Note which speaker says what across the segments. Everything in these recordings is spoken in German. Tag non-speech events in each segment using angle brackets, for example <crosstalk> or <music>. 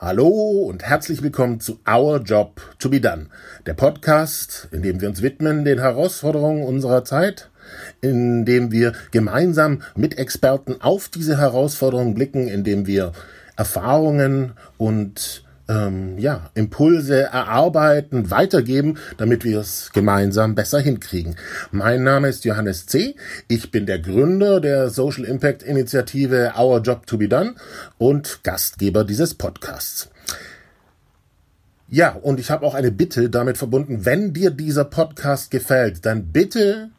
Speaker 1: Hallo und herzlich willkommen zu Our Job to be Done, der Podcast, in dem wir uns widmen den Herausforderungen unserer Zeit, in dem wir gemeinsam mit Experten auf diese Herausforderungen blicken, in dem wir Erfahrungen und ähm, ja, Impulse erarbeiten, weitergeben, damit wir es gemeinsam besser hinkriegen. Mein Name ist Johannes C. Ich bin der Gründer der Social Impact Initiative Our Job to be Done und Gastgeber dieses Podcasts. Ja, und ich habe auch eine Bitte damit verbunden, wenn dir dieser Podcast gefällt, dann bitte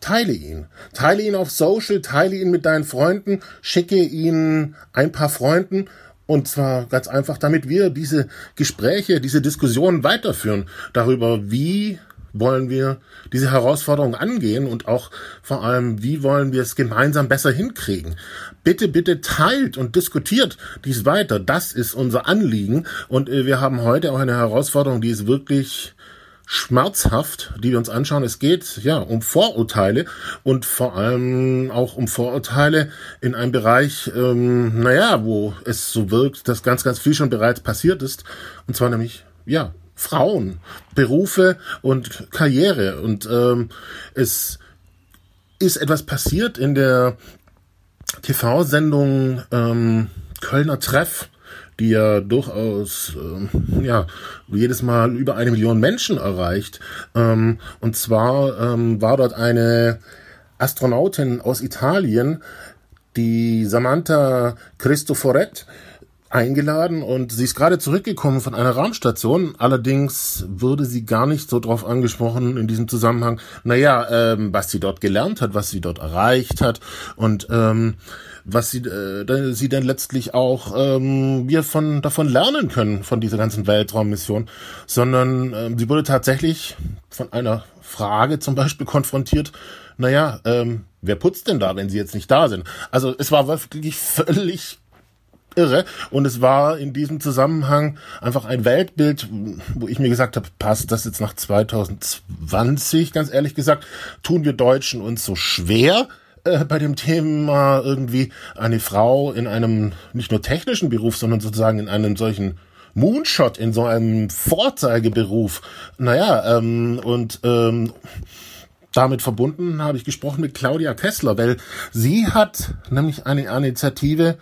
Speaker 1: Teile ihn. Teile ihn auf Social, teile ihn mit deinen Freunden, schicke ihn ein paar Freunden und zwar ganz einfach, damit wir diese Gespräche, diese Diskussionen weiterführen darüber, wie wollen wir diese Herausforderung angehen und auch vor allem, wie wollen wir es gemeinsam besser hinkriegen. Bitte, bitte teilt und diskutiert dies weiter. Das ist unser Anliegen und äh, wir haben heute auch eine Herausforderung, die ist wirklich schmerzhaft, die wir uns anschauen. Es geht ja um Vorurteile und vor allem auch um Vorurteile in einem Bereich, ähm, naja, wo es so wirkt, dass ganz, ganz viel schon bereits passiert ist. Und zwar nämlich, ja, Frauen, Berufe und Karriere. Und ähm, es ist etwas passiert in der TV-Sendung ähm, Kölner Treff die ja durchaus ähm, ja jedes Mal über eine Million Menschen erreicht. Ähm, und zwar ähm, war dort eine Astronautin aus Italien, die Samantha Cristoforet, eingeladen und sie ist gerade zurückgekommen von einer Raumstation. Allerdings wurde sie gar nicht so drauf angesprochen in diesem Zusammenhang, naja, ähm, was sie dort gelernt hat, was sie dort erreicht hat und ähm, was sie, äh, sie dann letztlich auch ähm, wir von davon lernen können von dieser ganzen Weltraummission, sondern ähm, sie wurde tatsächlich von einer Frage zum Beispiel konfrontiert. Naja, ähm, wer putzt denn da, wenn sie jetzt nicht da sind? Also es war wirklich völlig irre. Und es war in diesem Zusammenhang einfach ein Weltbild, wo ich mir gesagt habe, passt das jetzt nach 2020, ganz ehrlich gesagt, tun wir Deutschen uns so schwer, äh, bei dem Thema irgendwie eine Frau in einem nicht nur technischen Beruf, sondern sozusagen in einem solchen Moonshot, in so einem Vorzeigeberuf. Naja, ähm, und ähm, damit verbunden habe ich gesprochen mit Claudia Kessler, weil sie hat nämlich eine Initiative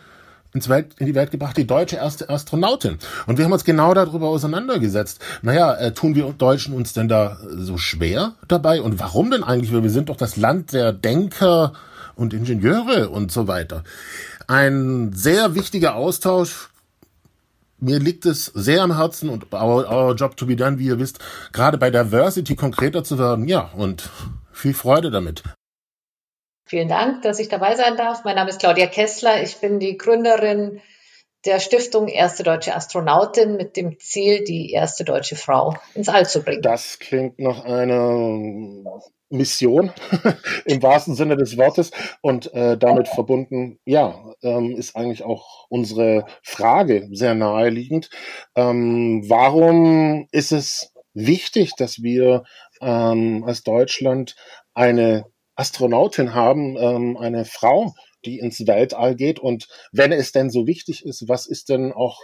Speaker 1: ins Welt, in die Welt gebracht, die deutsche erste Astronautin. Und wir haben uns genau darüber auseinandergesetzt. Naja, äh, tun wir Deutschen uns denn da so schwer dabei? Und warum denn eigentlich? Weil wir sind doch das Land der Denker, und Ingenieure und so weiter. Ein sehr wichtiger Austausch. Mir liegt es sehr am Herzen und our, our job to be done, wie ihr wisst, gerade bei Diversity konkreter zu werden. Ja, und viel Freude damit.
Speaker 2: Vielen Dank, dass ich dabei sein darf. Mein Name ist Claudia Kessler. Ich bin die Gründerin der Stiftung Erste Deutsche Astronautin mit dem Ziel, die erste deutsche Frau ins All zu bringen.
Speaker 1: Das klingt nach einer Mission <laughs> im wahrsten Sinne des Wortes und äh, damit verbunden, ja, ähm, ist eigentlich auch unsere Frage sehr naheliegend. Ähm, warum ist es wichtig, dass wir ähm, als Deutschland eine Astronautin haben, ähm, eine Frau, die ins Weltall geht? Und wenn es denn so wichtig ist, was ist denn auch,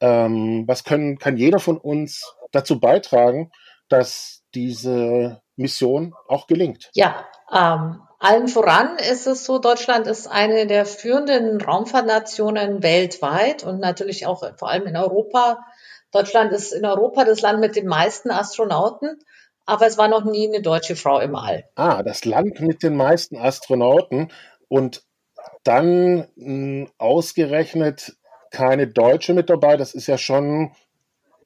Speaker 1: ähm, was können, kann jeder von uns dazu beitragen, dass diese Mission auch gelingt.
Speaker 2: Ja, ähm, allen voran ist es so, Deutschland ist eine der führenden Raumfahrtnationen weltweit und natürlich auch vor allem in Europa. Deutschland ist in Europa das Land mit den meisten Astronauten, aber es war noch nie eine deutsche Frau im All.
Speaker 1: Ah, das Land mit den meisten Astronauten und dann mh, hm, ausgerechnet keine Deutsche mit dabei. Das ist ja schon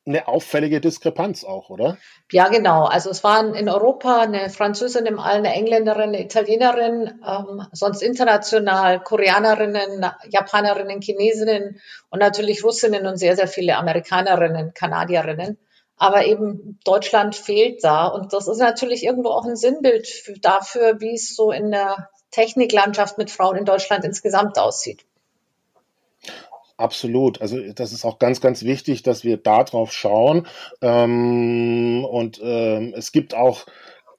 Speaker 1: eine auffällige Diskrepanz auch, oder?
Speaker 2: Ja, genau. Also es waren in Europa eine Französin im All, eine Engländerin, eine Italienerin, ähm, sonst international Koreanerinnen, Japanerinnen, Chinesinnen und natürlich Russinnen und sehr, sehr viele Amerikanerinnen, Kanadierinnen. Aber eben Deutschland fehlt da. Und das ist natürlich irgendwo auch ein Sinnbild dafür, wie es so in der Techniklandschaft mit Frauen in Deutschland insgesamt aussieht.
Speaker 1: Absolut. Also das ist auch ganz, ganz wichtig, dass wir da drauf schauen. Ähm, und ähm, es gibt auch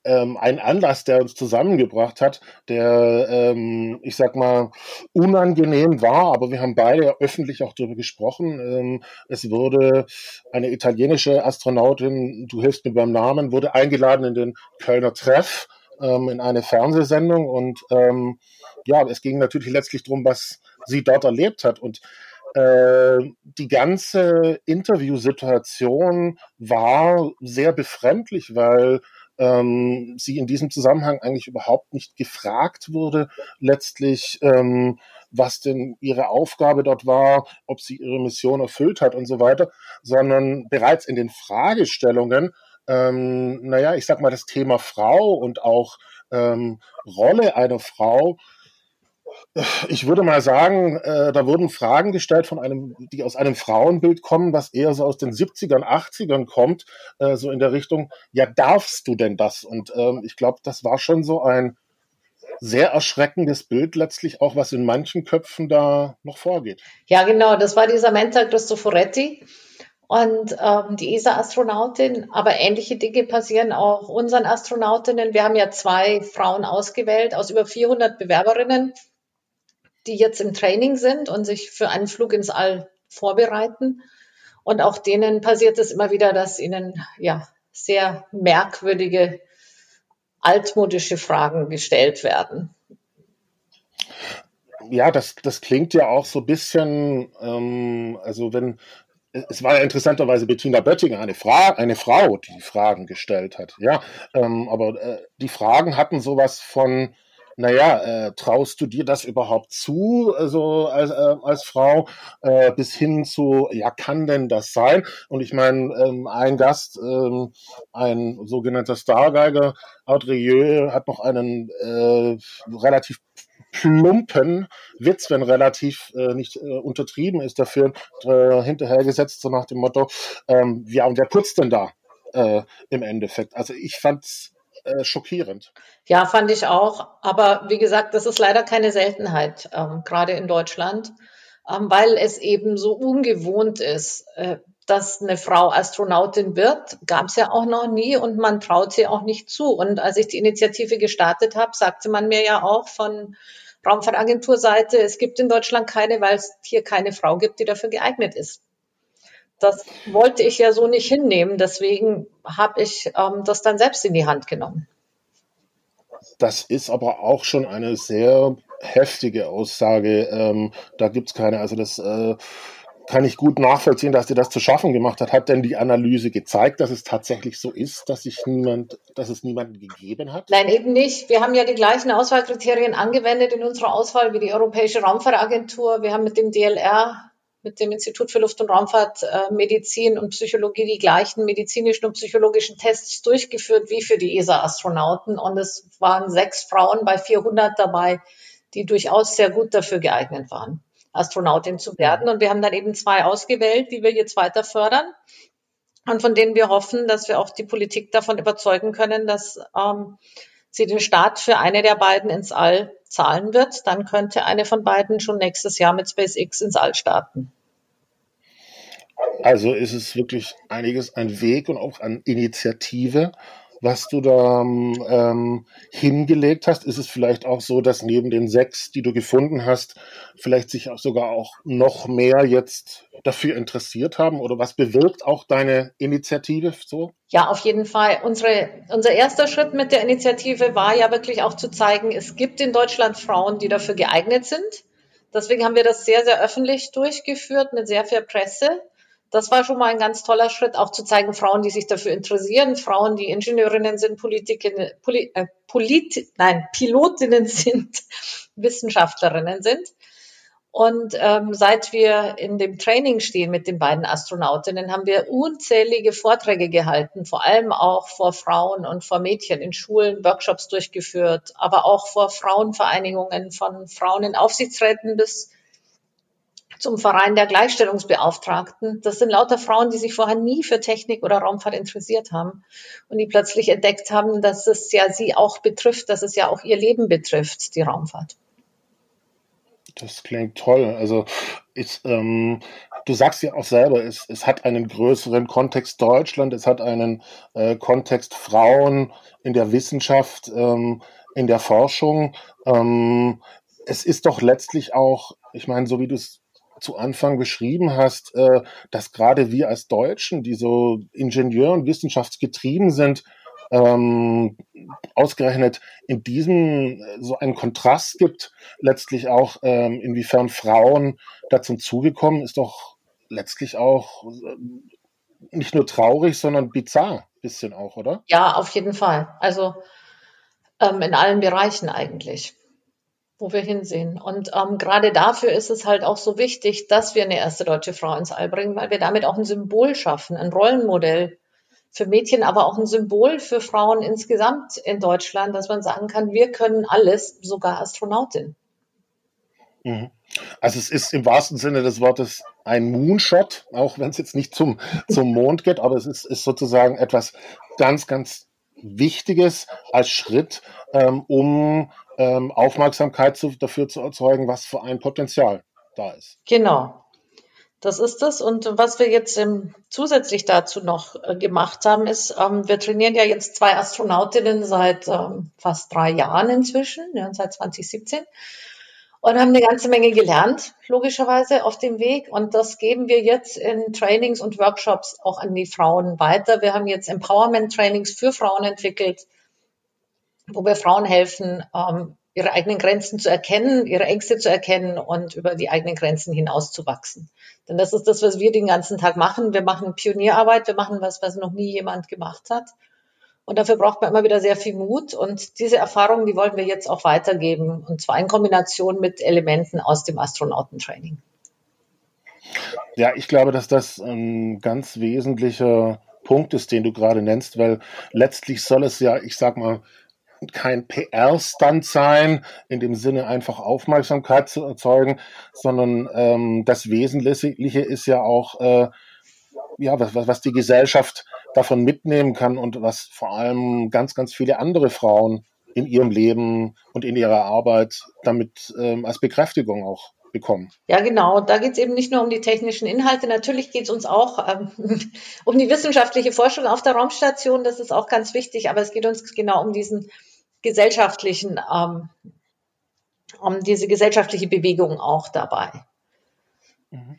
Speaker 1: ähm, ein Anlass, der uns zusammengebracht hat, der, ähm, ich sag mal, unangenehm war, aber wir haben beide öffentlich auch darüber gesprochen. Ähm, es wurde eine italienische Astronautin, du hilfst mir beim Namen, wurde eingeladen in den Kölner Treff ähm, in eine Fernsehsendung und ähm, ja, es ging natürlich letztlich darum, was sie dort erlebt hat und die ganze Interviewsituation war sehr befremdlich, weil ähm, sie in diesem Zusammenhang eigentlich überhaupt nicht gefragt wurde, letztlich, ähm, was denn ihre Aufgabe dort war, ob sie ihre Mission erfüllt hat und so weiter, sondern bereits in den Fragestellungen, ähm, naja, ich sag mal, das Thema Frau und auch ähm, Rolle einer Frau ich würde mal sagen, äh, da wurden Fragen gestellt von einem, die aus einem Frauenbild kommen, was eher so aus den 70ern, 80ern kommt, äh, so in der Richtung, ja, darfst du denn das? Und ähm, ich glaube, das war schon so ein sehr erschreckendes Bild letztlich auch, was in manchen Köpfen da noch vorgeht.
Speaker 2: Ja, genau, das war dieser Mentor Cristoforetti und ähm, die ESA-Astronautin. Aber ähnliche Dinge passieren auch unseren Astronautinnen. Wir haben ja zwei Frauen ausgewählt aus über 400 Bewerberinnen die jetzt im Training sind und sich für einen Flug ins All vorbereiten. Und auch denen passiert es immer wieder, dass ihnen ja sehr merkwürdige, altmodische Fragen gestellt werden.
Speaker 1: Ja, das, das klingt ja auch so ein bisschen, ähm, also wenn, es war ja interessanterweise Bettina Böttinger, eine, Fra eine Frau, die Fragen gestellt hat. Ja, ähm, aber äh, die Fragen hatten sowas von, naja, äh, traust du dir das überhaupt zu, also als, äh, als Frau, äh, bis hin zu, ja, kann denn das sein? Und ich meine, ähm, ein Gast, ähm, ein sogenannter Stargeiger, Audrieux, hat noch einen äh, relativ plumpen Witz, wenn relativ äh, nicht äh, untertrieben ist, dafür äh, hinterhergesetzt, so nach dem Motto, ähm, ja, und wer putzt denn da äh, im Endeffekt? Also ich fand's äh, schockierend.
Speaker 2: Ja, fand ich auch. Aber wie gesagt, das ist leider keine Seltenheit, ähm, gerade in Deutschland, ähm, weil es eben so ungewohnt ist. Äh, dass eine Frau Astronautin wird, gab es ja auch noch nie und man traut sie auch nicht zu. Und als ich die Initiative gestartet habe, sagte man mir ja auch von Raumfahrtagenturseite, es gibt in Deutschland keine, weil es hier keine Frau gibt, die dafür geeignet ist das wollte ich ja so nicht hinnehmen. Deswegen habe ich ähm, das dann selbst in die Hand genommen.
Speaker 1: Das ist aber auch schon eine sehr heftige Aussage. Ähm, da gibt es keine, also das äh, kann ich gut nachvollziehen, dass dir das zu schaffen gemacht hat. Hat denn die Analyse gezeigt, dass es tatsächlich so ist, dass sich niemand, dass es niemanden gegeben hat?
Speaker 2: Nein, eben nicht. Wir haben ja die gleichen Auswahlkriterien angewendet in unserer Auswahl wie die Europäische Raumfahrtagentur. Wir haben mit dem DLR mit dem Institut für Luft- und Raumfahrtmedizin äh, und Psychologie die gleichen medizinischen und psychologischen Tests durchgeführt wie für die ESA-Astronauten. Und es waren sechs Frauen bei 400 dabei, die durchaus sehr gut dafür geeignet waren, Astronautin zu werden. Und wir haben dann eben zwei ausgewählt, die wir jetzt weiter fördern und von denen wir hoffen, dass wir auch die Politik davon überzeugen können, dass ähm, sie den Start für eine der beiden ins All zahlen wird, dann könnte eine von beiden schon nächstes Jahr mit SpaceX ins All starten.
Speaker 1: Also ist es wirklich einiges an Weg und auch an Initiative, was du da ähm, hingelegt hast? Ist es vielleicht auch so, dass neben den sechs, die du gefunden hast, vielleicht sich auch sogar auch noch mehr jetzt dafür interessiert haben? Oder was bewirkt auch deine Initiative so?
Speaker 2: Ja, auf jeden Fall. Unsere, unser erster Schritt mit der Initiative war ja wirklich auch zu zeigen, es gibt in Deutschland Frauen, die dafür geeignet sind. Deswegen haben wir das sehr, sehr öffentlich durchgeführt mit sehr viel Presse das war schon mal ein ganz toller Schritt, auch zu zeigen, Frauen, die sich dafür interessieren, Frauen, die Ingenieurinnen sind, Politikinnen, Poli, äh, Polit, nein, Pilotinnen <laughs> sind, Wissenschaftlerinnen sind. Und ähm, seit wir in dem Training stehen mit den beiden Astronautinnen, haben wir unzählige Vorträge gehalten, vor allem auch vor Frauen und vor Mädchen in Schulen, Workshops durchgeführt, aber auch vor Frauenvereinigungen von Frauen in Aufsichtsräten bis zum Verein der Gleichstellungsbeauftragten. Das sind lauter Frauen, die sich vorher nie für Technik oder Raumfahrt interessiert haben und die plötzlich entdeckt haben, dass es ja sie auch betrifft, dass es ja auch ihr Leben betrifft, die Raumfahrt.
Speaker 1: Das klingt toll. Also ist, ähm, du sagst ja auch selber, es, es hat einen größeren Kontext Deutschland, es hat einen äh, Kontext Frauen in der Wissenschaft, ähm, in der Forschung. Ähm, es ist doch letztlich auch, ich meine, so wie du es zu Anfang beschrieben hast, äh, dass gerade wir als Deutschen, die so Ingenieur- und wissenschaftsgetrieben sind, ähm, ausgerechnet in diesem äh, so einen Kontrast gibt, letztlich auch ähm, inwiefern Frauen da zum Zuge kommen, ist doch letztlich auch äh, nicht nur traurig, sondern bizarr, bisschen auch, oder?
Speaker 2: Ja, auf jeden Fall. Also ähm, in allen Bereichen eigentlich, wo wir hinsehen. Und ähm, gerade dafür ist es halt auch so wichtig, dass wir eine erste deutsche Frau ins All bringen, weil wir damit auch ein Symbol schaffen, ein Rollenmodell für Mädchen, aber auch ein Symbol für Frauen insgesamt in Deutschland, dass man sagen kann, wir können alles, sogar Astronautin.
Speaker 1: Mhm. Also es ist im wahrsten Sinne des Wortes ein Moonshot, auch wenn es jetzt nicht zum, zum <laughs> Mond geht, aber es ist, ist sozusagen etwas ganz, ganz Wichtiges als Schritt, ähm, um ähm, Aufmerksamkeit zu, dafür zu erzeugen, was für ein Potenzial da ist.
Speaker 2: Genau. Das ist es. Und was wir jetzt ähm, zusätzlich dazu noch äh, gemacht haben, ist, ähm, wir trainieren ja jetzt zwei Astronautinnen seit ähm, fast drei Jahren inzwischen, ja, seit 2017 und haben eine ganze Menge gelernt, logischerweise auf dem Weg. Und das geben wir jetzt in Trainings und Workshops auch an die Frauen weiter. Wir haben jetzt Empowerment-Trainings für Frauen entwickelt, wo wir Frauen helfen, ähm, ihre eigenen Grenzen zu erkennen, ihre Ängste zu erkennen und über die eigenen Grenzen hinauszuwachsen. Denn das ist das, was wir den ganzen Tag machen. Wir machen Pionierarbeit, wir machen was, was noch nie jemand gemacht hat. Und dafür braucht man immer wieder sehr viel Mut. Und diese Erfahrung, die wollen wir jetzt auch weitergeben. Und zwar in Kombination mit Elementen aus dem Astronautentraining.
Speaker 1: Ja, ich glaube, dass das ein ganz wesentlicher Punkt ist, den du gerade nennst, weil letztlich soll es ja, ich sag mal, kein PR-Stunt sein, in dem Sinne einfach Aufmerksamkeit zu erzeugen, sondern ähm, das Wesentliche ist ja auch, äh, ja, was, was die Gesellschaft davon mitnehmen kann und was vor allem ganz, ganz viele andere Frauen in ihrem Leben und in ihrer Arbeit damit ähm, als Bekräftigung auch bekommen.
Speaker 2: Ja, genau. Da geht es eben nicht nur um die technischen Inhalte. Natürlich geht es uns auch ähm, <laughs> um die wissenschaftliche Forschung auf der Raumstation. Das ist auch ganz wichtig. Aber es geht uns genau um diesen gesellschaftlichen, ähm, um diese gesellschaftliche Bewegung auch dabei.
Speaker 1: Mhm.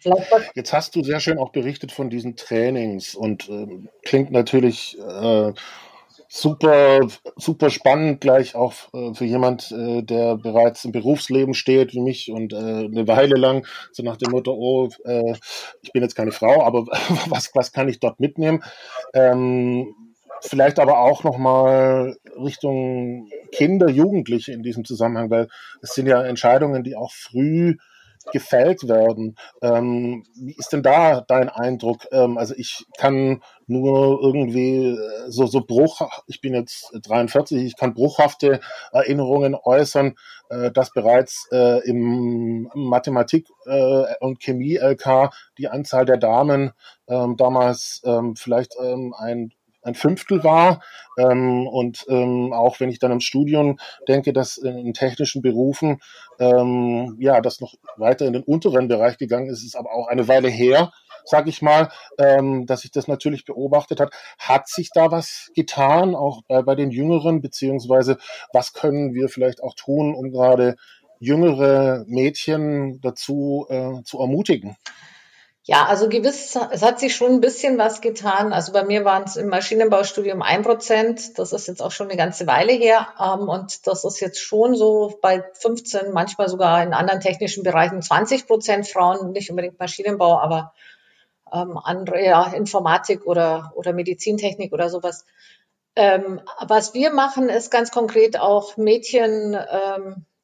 Speaker 1: Jetzt hast du sehr schön auch berichtet von diesen Trainings und äh, klingt natürlich äh, super, super spannend, gleich auch äh, für jemand, äh, der bereits im Berufsleben steht wie mich und äh, eine Weile lang, so nach dem Motto, oh, äh, ich bin jetzt keine Frau, aber <laughs> was, was kann ich dort mitnehmen? Ähm, vielleicht aber auch nochmal Richtung Kinder, Jugendliche in diesem Zusammenhang, weil es sind ja Entscheidungen, die auch früh gefällt werden. Ähm, wie ist denn da dein Eindruck? Ähm, also ich kann nur irgendwie äh, so, so Bruch, ich bin jetzt 43, ich kann bruchhafte Erinnerungen äußern, äh, dass bereits äh, im Mathematik- äh, und Chemie-LK die Anzahl der Damen ähm, damals ähm, vielleicht ähm, ein ein Fünftel war. Ähm, und ähm, auch wenn ich dann im Studium denke, dass in technischen Berufen ähm, ja das noch weiter in den unteren Bereich gegangen ist, ist aber auch eine Weile her, sage ich mal, ähm, dass ich das natürlich beobachtet hat. Hat sich da was getan, auch bei, bei den Jüngeren, beziehungsweise was können wir vielleicht auch tun, um gerade jüngere Mädchen dazu äh, zu ermutigen?
Speaker 2: Ja, also gewiss, es hat sich schon ein bisschen was getan. Also bei mir waren es im Maschinenbaustudium ein Prozent. Das ist jetzt auch schon eine ganze Weile her. Ähm, und das ist jetzt schon so bei 15, manchmal sogar in anderen technischen Bereichen 20 Prozent Frauen, nicht unbedingt Maschinenbau, aber ähm, andere, ja, Informatik oder, oder Medizintechnik oder sowas. Ähm, was wir machen, ist ganz konkret auch Mädchen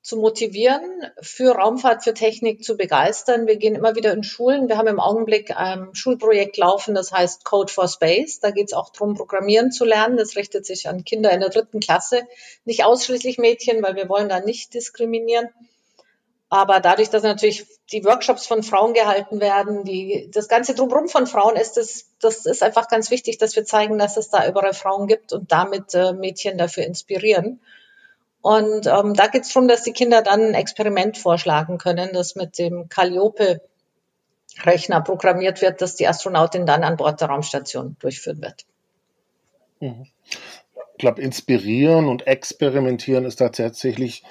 Speaker 2: zu motivieren, für Raumfahrt, für Technik zu begeistern. Wir gehen immer wieder in Schulen. Wir haben im Augenblick ein Schulprojekt laufen, das heißt Code for Space. Da geht es auch darum, Programmieren zu lernen. Das richtet sich an Kinder in der dritten Klasse, nicht ausschließlich Mädchen, weil wir wollen da nicht diskriminieren. Aber dadurch, dass natürlich die Workshops von Frauen gehalten werden, die, das ganze Drumherum von Frauen ist, das, das ist einfach ganz wichtig, dass wir zeigen, dass es da überall Frauen gibt und damit äh, Mädchen dafür inspirieren. Und ähm, da geht es darum, dass die Kinder dann ein Experiment vorschlagen können, das mit dem Calliope Rechner programmiert wird, dass die Astronautin dann an Bord der Raumstation durchführen wird.
Speaker 1: Mhm ich glaube, inspirieren und experimentieren ist tatsächlich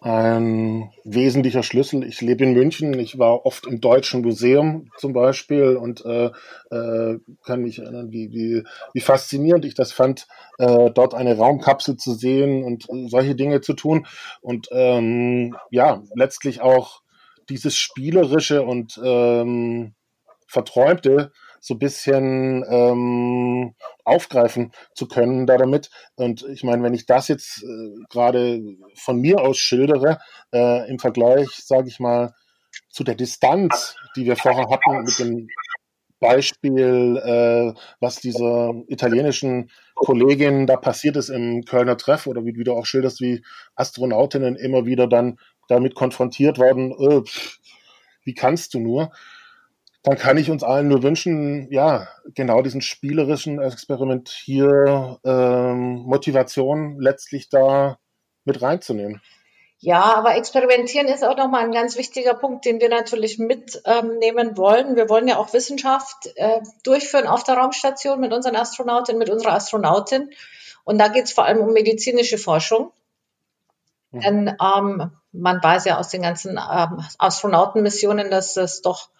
Speaker 1: ein wesentlicher Schlüssel. Ich lebe in München, ich war oft im Deutschen Museum zum Beispiel und äh, äh, kann mich erinnern, wie, wie, wie faszinierend ich das fand, äh, dort eine Raumkapsel zu sehen und solche Dinge zu tun. Und ähm, ja, letztlich auch dieses Spielerische und ähm, Verträumte so ein bisschen ähm, aufgreifen zu können da damit. Und ich meine, wenn ich das jetzt äh, gerade von mir aus schildere, äh, im Vergleich, sage ich mal, zu der Distanz, die wir vorher hatten mit dem Beispiel, äh, was dieser italienischen Kollegin da passiert ist im Kölner Treff oder wie, wie du auch schilderst, wie Astronautinnen immer wieder dann damit konfrontiert worden, äh, wie kannst du nur? Dann kann ich uns allen nur wünschen, ja, genau diesen spielerischen Experiment hier ähm, Motivation letztlich da mit reinzunehmen.
Speaker 2: Ja, aber experimentieren ist auch nochmal ein ganz wichtiger Punkt, den wir natürlich mitnehmen ähm, wollen. Wir wollen ja auch Wissenschaft äh, durchführen auf der Raumstation mit unseren Astronautinnen, mit unserer Astronautin. Und da geht es vor allem um medizinische Forschung. Mhm. Denn ähm, man weiß ja aus den ganzen ähm, Astronautenmissionen, dass es doch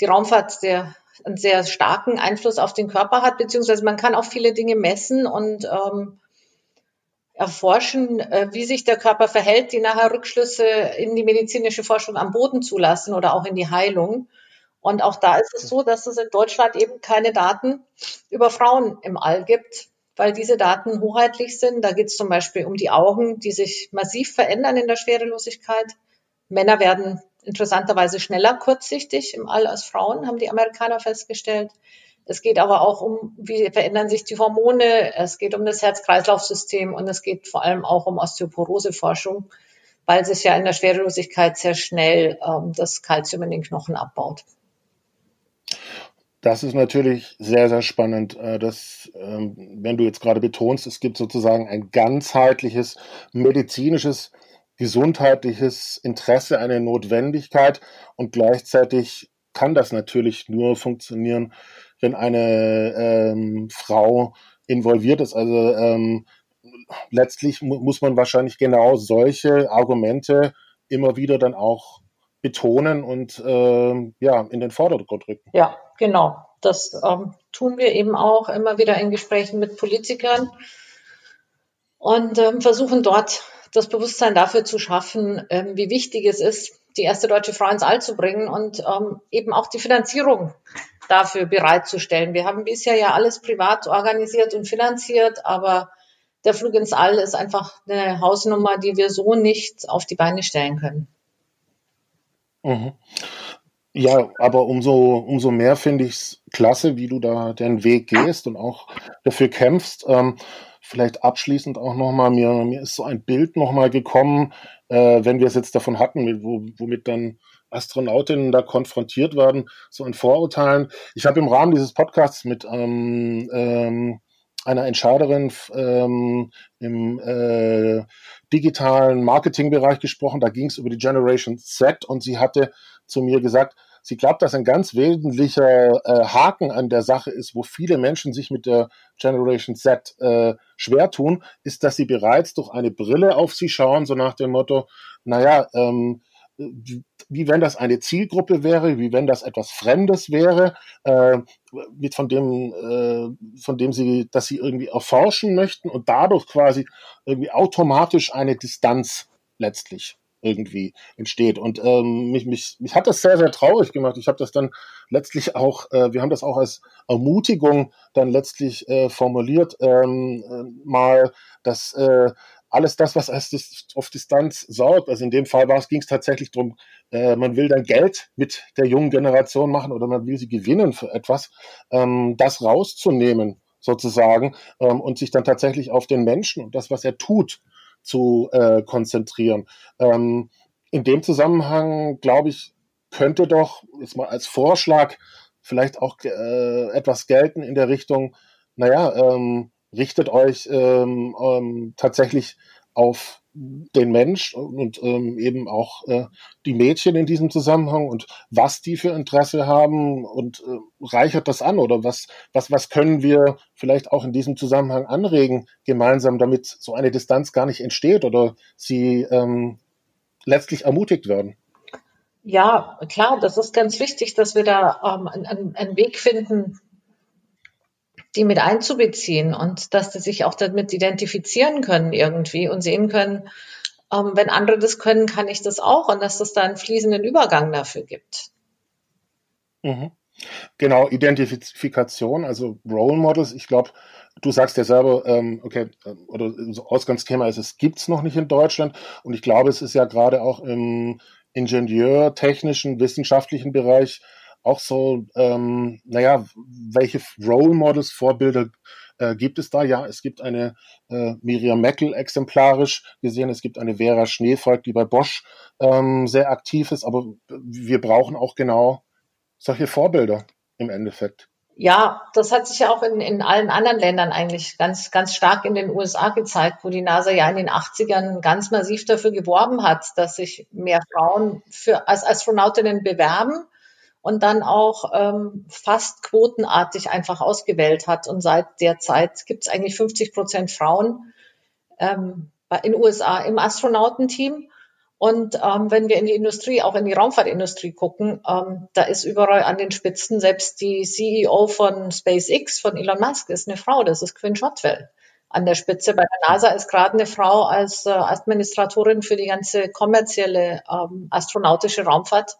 Speaker 2: die Raumfahrt sehr, einen sehr starken Einfluss auf den Körper hat, beziehungsweise man kann auch viele Dinge messen und ähm, erforschen, äh, wie sich der Körper verhält, die nachher Rückschlüsse in die medizinische Forschung am Boden zulassen oder auch in die Heilung. Und auch da ist es so, dass es in Deutschland eben keine Daten über Frauen im All gibt, weil diese Daten hoheitlich sind. Da geht es zum Beispiel um die Augen, die sich massiv verändern in der Schwerelosigkeit. Männer werden interessanterweise schneller kurzsichtig im All als Frauen, haben die Amerikaner festgestellt. Es geht aber auch um, wie verändern sich die Hormone, es geht um das Herz-Kreislauf-System und es geht vor allem auch um Osteoporose-Forschung, weil sich ja in der Schwerelosigkeit sehr schnell ähm, das Kalzium in den Knochen abbaut.
Speaker 1: Das ist natürlich sehr, sehr spannend, äh, dass, ähm, wenn du jetzt gerade betonst, es gibt sozusagen ein ganzheitliches medizinisches gesundheitliches Interesse, eine Notwendigkeit und gleichzeitig kann das natürlich nur funktionieren, wenn eine ähm, Frau involviert ist. Also ähm, letztlich mu muss man wahrscheinlich genau solche Argumente immer wieder dann auch betonen und ähm, ja in den Vordergrund rücken.
Speaker 2: Ja, genau. Das ähm, tun wir eben auch immer wieder in Gesprächen mit Politikern und ähm, versuchen dort das Bewusstsein dafür zu schaffen, ähm, wie wichtig es ist, die erste deutsche Frau ins All zu bringen und ähm, eben auch die Finanzierung dafür bereitzustellen. Wir haben bisher ja alles privat organisiert und finanziert, aber der Flug ins All ist einfach eine Hausnummer, die wir so nicht auf die Beine stellen können.
Speaker 1: Mhm. Ja, aber umso, umso mehr finde ich es klasse, wie du da den Weg gehst und auch dafür kämpfst. Ähm, vielleicht abschließend auch nochmal, mir, mir ist so ein Bild nochmal gekommen, äh, wenn wir es jetzt davon hatten, wo, womit dann Astronautinnen da konfrontiert werden, so in Vorurteilen. Ich habe im Rahmen dieses Podcasts mit ähm, ähm, einer Entscheiderin ähm, im äh, digitalen Marketingbereich gesprochen. Da ging es über die Generation Z und sie hatte zu mir gesagt, Sie glaubt, dass ein ganz wesentlicher äh, Haken an der Sache ist, wo viele Menschen sich mit der Generation Z äh, schwer tun, ist, dass sie bereits durch eine Brille auf sie schauen, so nach dem Motto, naja, ähm, wie wenn das eine Zielgruppe wäre, wie wenn das etwas Fremdes wäre, äh, mit von dem, äh, von dem sie, dass sie irgendwie erforschen möchten und dadurch quasi irgendwie automatisch eine Distanz letztlich irgendwie entsteht. Und ähm, mich, mich, mich hat das sehr, sehr traurig gemacht. Ich habe das dann letztlich auch, äh, wir haben das auch als Ermutigung dann letztlich äh, formuliert, ähm, äh, mal, dass äh, alles das, was auf Distanz sorgt, also in dem Fall ging es tatsächlich darum, äh, man will dann Geld mit der jungen Generation machen oder man will sie gewinnen für etwas, ähm, das rauszunehmen sozusagen ähm, und sich dann tatsächlich auf den Menschen und das, was er tut, zu äh, konzentrieren. Ähm, in dem Zusammenhang, glaube ich, könnte doch jetzt mal als Vorschlag vielleicht auch äh, etwas gelten in der Richtung, naja, ähm, richtet euch ähm, ähm, tatsächlich auf den Mensch und ähm, eben auch äh, die Mädchen in diesem Zusammenhang und was die für Interesse haben und äh, reichert das an oder was, was, was können wir vielleicht auch in diesem Zusammenhang anregen gemeinsam, damit so eine Distanz gar nicht entsteht oder sie ähm, letztlich ermutigt werden?
Speaker 2: Ja, klar, das ist ganz wichtig, dass wir da ähm, einen, einen Weg finden, die mit einzubeziehen und dass sie sich auch damit identifizieren können irgendwie und sehen können, ähm, wenn andere das können, kann ich das auch und dass es da einen fließenden Übergang dafür gibt.
Speaker 1: Mhm. Genau, Identifikation, also Role Models. Ich glaube, du sagst ja selber, ähm, okay, äh, oder Ausgangsthema ist, es gibt es noch nicht in Deutschland. Und ich glaube, es ist ja gerade auch im Ingenieur, technischen, wissenschaftlichen Bereich auch so, ähm, naja, welche Role Models, Vorbilder äh, gibt es da? Ja, es gibt eine äh, Miriam Meckel exemplarisch gesehen, es gibt eine Vera Schneevolk, die bei Bosch ähm, sehr aktiv ist, aber wir brauchen auch genau solche Vorbilder im Endeffekt.
Speaker 2: Ja, das hat sich ja auch in, in allen anderen Ländern eigentlich ganz, ganz stark in den USA gezeigt, wo die NASA ja in den 80ern ganz massiv dafür geworben hat, dass sich mehr Frauen für, als Astronautinnen bewerben und dann auch ähm, fast quotenartig einfach ausgewählt hat. Und seit der Zeit gibt es eigentlich 50 Prozent Frauen ähm, in den USA im Astronautenteam. Und ähm, wenn wir in die Industrie, auch in die Raumfahrtindustrie gucken, ähm, da ist überall an den Spitzen, selbst die CEO von SpaceX, von Elon Musk, ist eine Frau, das ist Quinn Shotwell an der Spitze. Bei der NASA ist gerade eine Frau als äh, Administratorin für die ganze kommerzielle ähm, astronautische Raumfahrt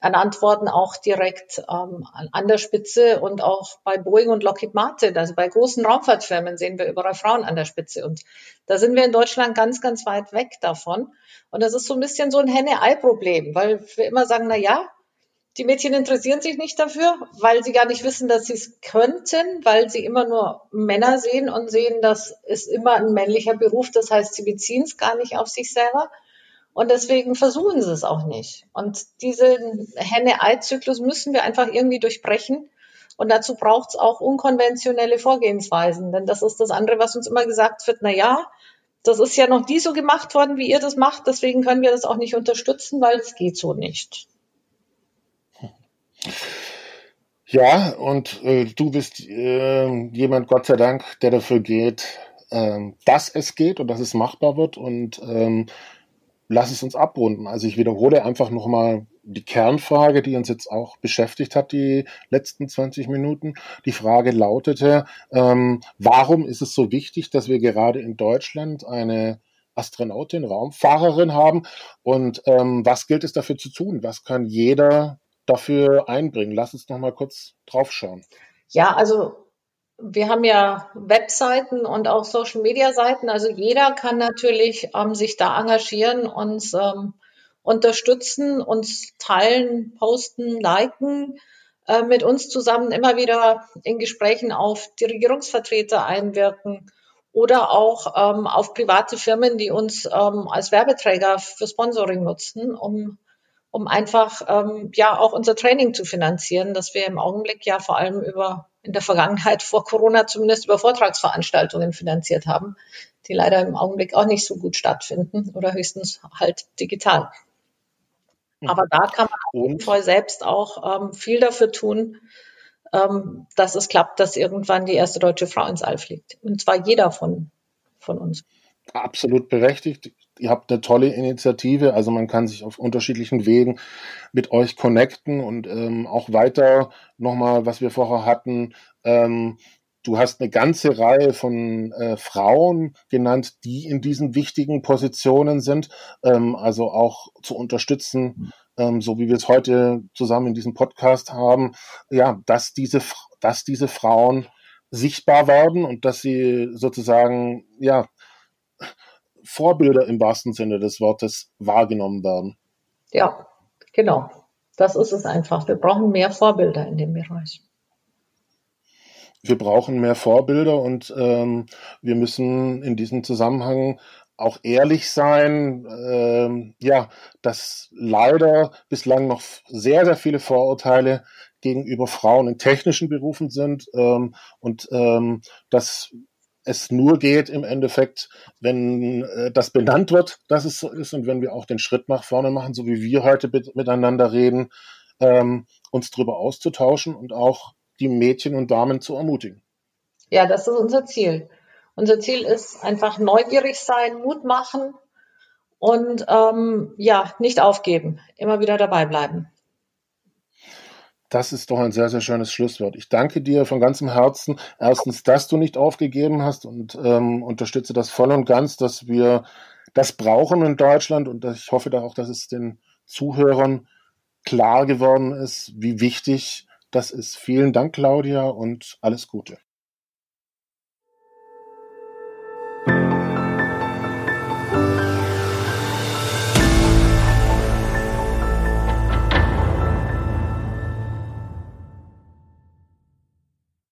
Speaker 2: ernannt worden, auch direkt ähm, an der Spitze und auch bei Boeing und Lockheed Martin, also bei großen Raumfahrtfirmen sehen wir überall Frauen an der Spitze. Und da sind wir in Deutschland ganz, ganz weit weg davon. Und das ist so ein bisschen so ein Henne-Ei-Problem, weil wir immer sagen, na ja, die Mädchen interessieren sich nicht dafür, weil sie gar nicht wissen, dass sie es könnten, weil sie immer nur Männer sehen und sehen, das ist immer ein männlicher Beruf, das heißt, sie beziehen es gar nicht auf sich selber. Und deswegen versuchen sie es auch nicht. Und diesen Henne-Ei-Zyklus müssen wir einfach irgendwie durchbrechen. Und dazu braucht es auch unkonventionelle Vorgehensweisen. Denn das ist das andere, was uns immer gesagt wird, na ja, das ist ja noch nie so gemacht worden, wie ihr das macht. Deswegen können wir das auch nicht unterstützen, weil es geht so nicht.
Speaker 1: Ja, und äh, du bist äh, jemand, Gott sei Dank, der dafür geht, äh, dass es geht und dass es machbar wird. Und ähm, lass es uns abrunden. Also ich wiederhole einfach nochmal die Kernfrage, die uns jetzt auch beschäftigt hat, die letzten 20 Minuten. Die Frage lautete, ähm, warum ist es so wichtig, dass wir gerade in Deutschland eine Astronautin, Raumfahrerin haben und ähm, was gilt es dafür zu tun? Was kann jeder dafür einbringen? Lass uns nochmal kurz draufschauen.
Speaker 2: Ja, also wir haben ja Webseiten und auch Social Media Seiten. Also jeder kann natürlich ähm, sich da engagieren, uns ähm, unterstützen, uns teilen, posten, liken, äh, mit uns zusammen immer wieder in Gesprächen auf die Regierungsvertreter einwirken oder auch ähm, auf private Firmen, die uns ähm, als Werbeträger für Sponsoring nutzen, um um einfach ähm, ja auch unser Training zu finanzieren, das wir im Augenblick ja vor allem über in der Vergangenheit vor Corona zumindest über Vortragsveranstaltungen finanziert haben, die leider im Augenblick auch nicht so gut stattfinden oder höchstens halt digital. Hm. Aber da kann man auf jeden Fall selbst auch ähm, viel dafür tun, ähm, dass es klappt, dass irgendwann die erste deutsche Frau ins All fliegt. Und zwar jeder von, von uns.
Speaker 1: Absolut berechtigt ihr habt eine tolle Initiative, also man kann sich auf unterschiedlichen Wegen mit euch connecten und ähm, auch weiter nochmal, was wir vorher hatten, ähm, du hast eine ganze Reihe von äh, Frauen genannt, die in diesen wichtigen Positionen sind, ähm, also auch zu unterstützen, ähm, so wie wir es heute zusammen in diesem Podcast haben, ja, dass diese, dass diese Frauen sichtbar werden und dass sie sozusagen, ja, Vorbilder im wahrsten Sinne des Wortes wahrgenommen werden.
Speaker 2: Ja, genau. Das ist es einfach. Wir brauchen mehr Vorbilder in dem Bereich.
Speaker 1: Wir brauchen mehr Vorbilder und ähm, wir müssen in diesem Zusammenhang auch ehrlich sein, ähm, ja, dass leider bislang noch sehr, sehr viele Vorurteile gegenüber Frauen in technischen Berufen sind ähm, und ähm, dass es nur geht im Endeffekt, wenn äh, das benannt wird, dass es so ist und wenn wir auch den Schritt nach vorne machen, so wie wir heute miteinander reden, ähm, uns darüber auszutauschen und auch die Mädchen und Damen zu ermutigen.
Speaker 2: Ja, das ist unser Ziel. Unser Ziel ist einfach neugierig sein, Mut machen und ähm, ja, nicht aufgeben, immer wieder dabei bleiben.
Speaker 1: Das ist doch ein sehr, sehr schönes Schlusswort. Ich danke dir von ganzem Herzen. Erstens, dass du nicht aufgegeben hast und ähm, unterstütze das voll und ganz, dass wir das brauchen in Deutschland und ich hoffe da auch, dass es den Zuhörern klar geworden ist, wie wichtig das ist. Vielen Dank, Claudia, und alles Gute.